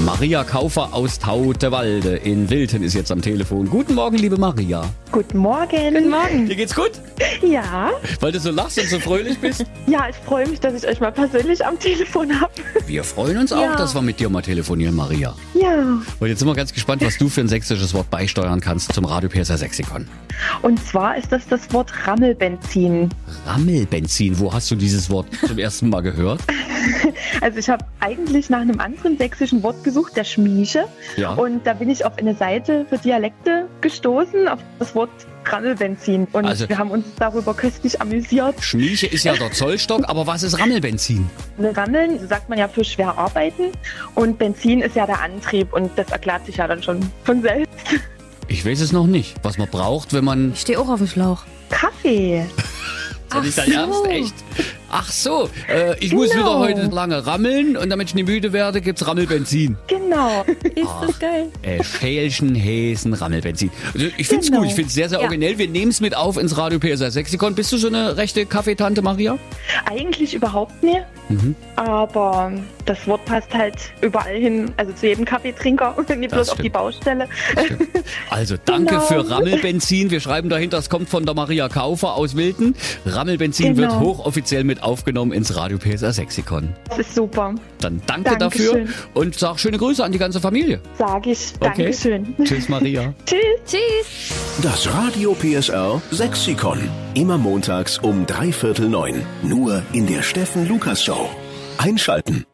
Maria Kaufer aus Tautewalde in Wilten ist jetzt am Telefon. Guten Morgen, liebe Maria. Guten Morgen. Guten Morgen. Dir geht's gut? Ja, Weil du so lachst und so fröhlich bist? ja, ich freue mich, dass ich euch mal persönlich am Telefon habe. Wir freuen uns auch, Ja. dass wir mit dir mal telefonieren, Maria. Ja, Und jetzt sind wir ganz gespannt, was du für ein sächsisches Wort beisteuern kannst zum Radio PSR Sexikon. und zwar ist das das Wort Rammelbenzin. Rammelbenzin, wo hast du dieses Wort zum ersten Mal gehört? Also ich habe eigentlich nach einem anderen sächsischen Wort gesucht, der Schmieche. Ja. Und da bin ich auf eine Seite für Dialekte gestoßen, auf das Wort Rammelbenzin. Und Also- wir haben uns darüber köstlich amüsiert. Schmieche ist ja der Zollstock, aber was ist Rammelbenzin? Rammeln so sagt man ja für schwer arbeiten und Benzin ist ja der Antrieb und das erklärt sich ja dann schon von selbst. Ich weiß es noch nicht, was man braucht, wenn man... Ich stehe auch auf dem Schlauch. Kaffee. Ist ja nicht dein so. Ernst, echt? Ach so, äh, ich muss Genau. wieder heute lange rammeln und damit ich nicht müde werde, gibt's Rammelbenzin. Genau. Ist das geil? Äh, Schälchen, Häsen, Rammelbenzin. Also ich find's Genau. gut, ich find's sehr, sehr Ja. originell. Wir nehmen's mit auf ins Radio PSR Sexikon. Bist du so eine rechte Kaffeetante, Maria? Eigentlich überhaupt nicht. Mhm. Aber das Wort passt halt überall hin, also zu jedem Kaffeetrinker und nicht bloß auf die Baustelle. Also danke Genau. für Rammelbenzin. Wir schreiben dahinter, es kommt von der Maria Kaufer aus Wilden. Rammelbenzin wird Genau. hochoffiziell mit aufgenommen ins Radio PSR Sexikon. Das ist super, Dann danke dafür Dankeschön. und sag schöne Grüße an die ganze Familie. sage ich. Okay. Dankeschön. Tschüss, Maria. Tschüss. Tschüss. Das Radio PSR Sexikon. Immer montags um drei Viertel neun. Nur in der Steffen Lukas Show. Einschalten.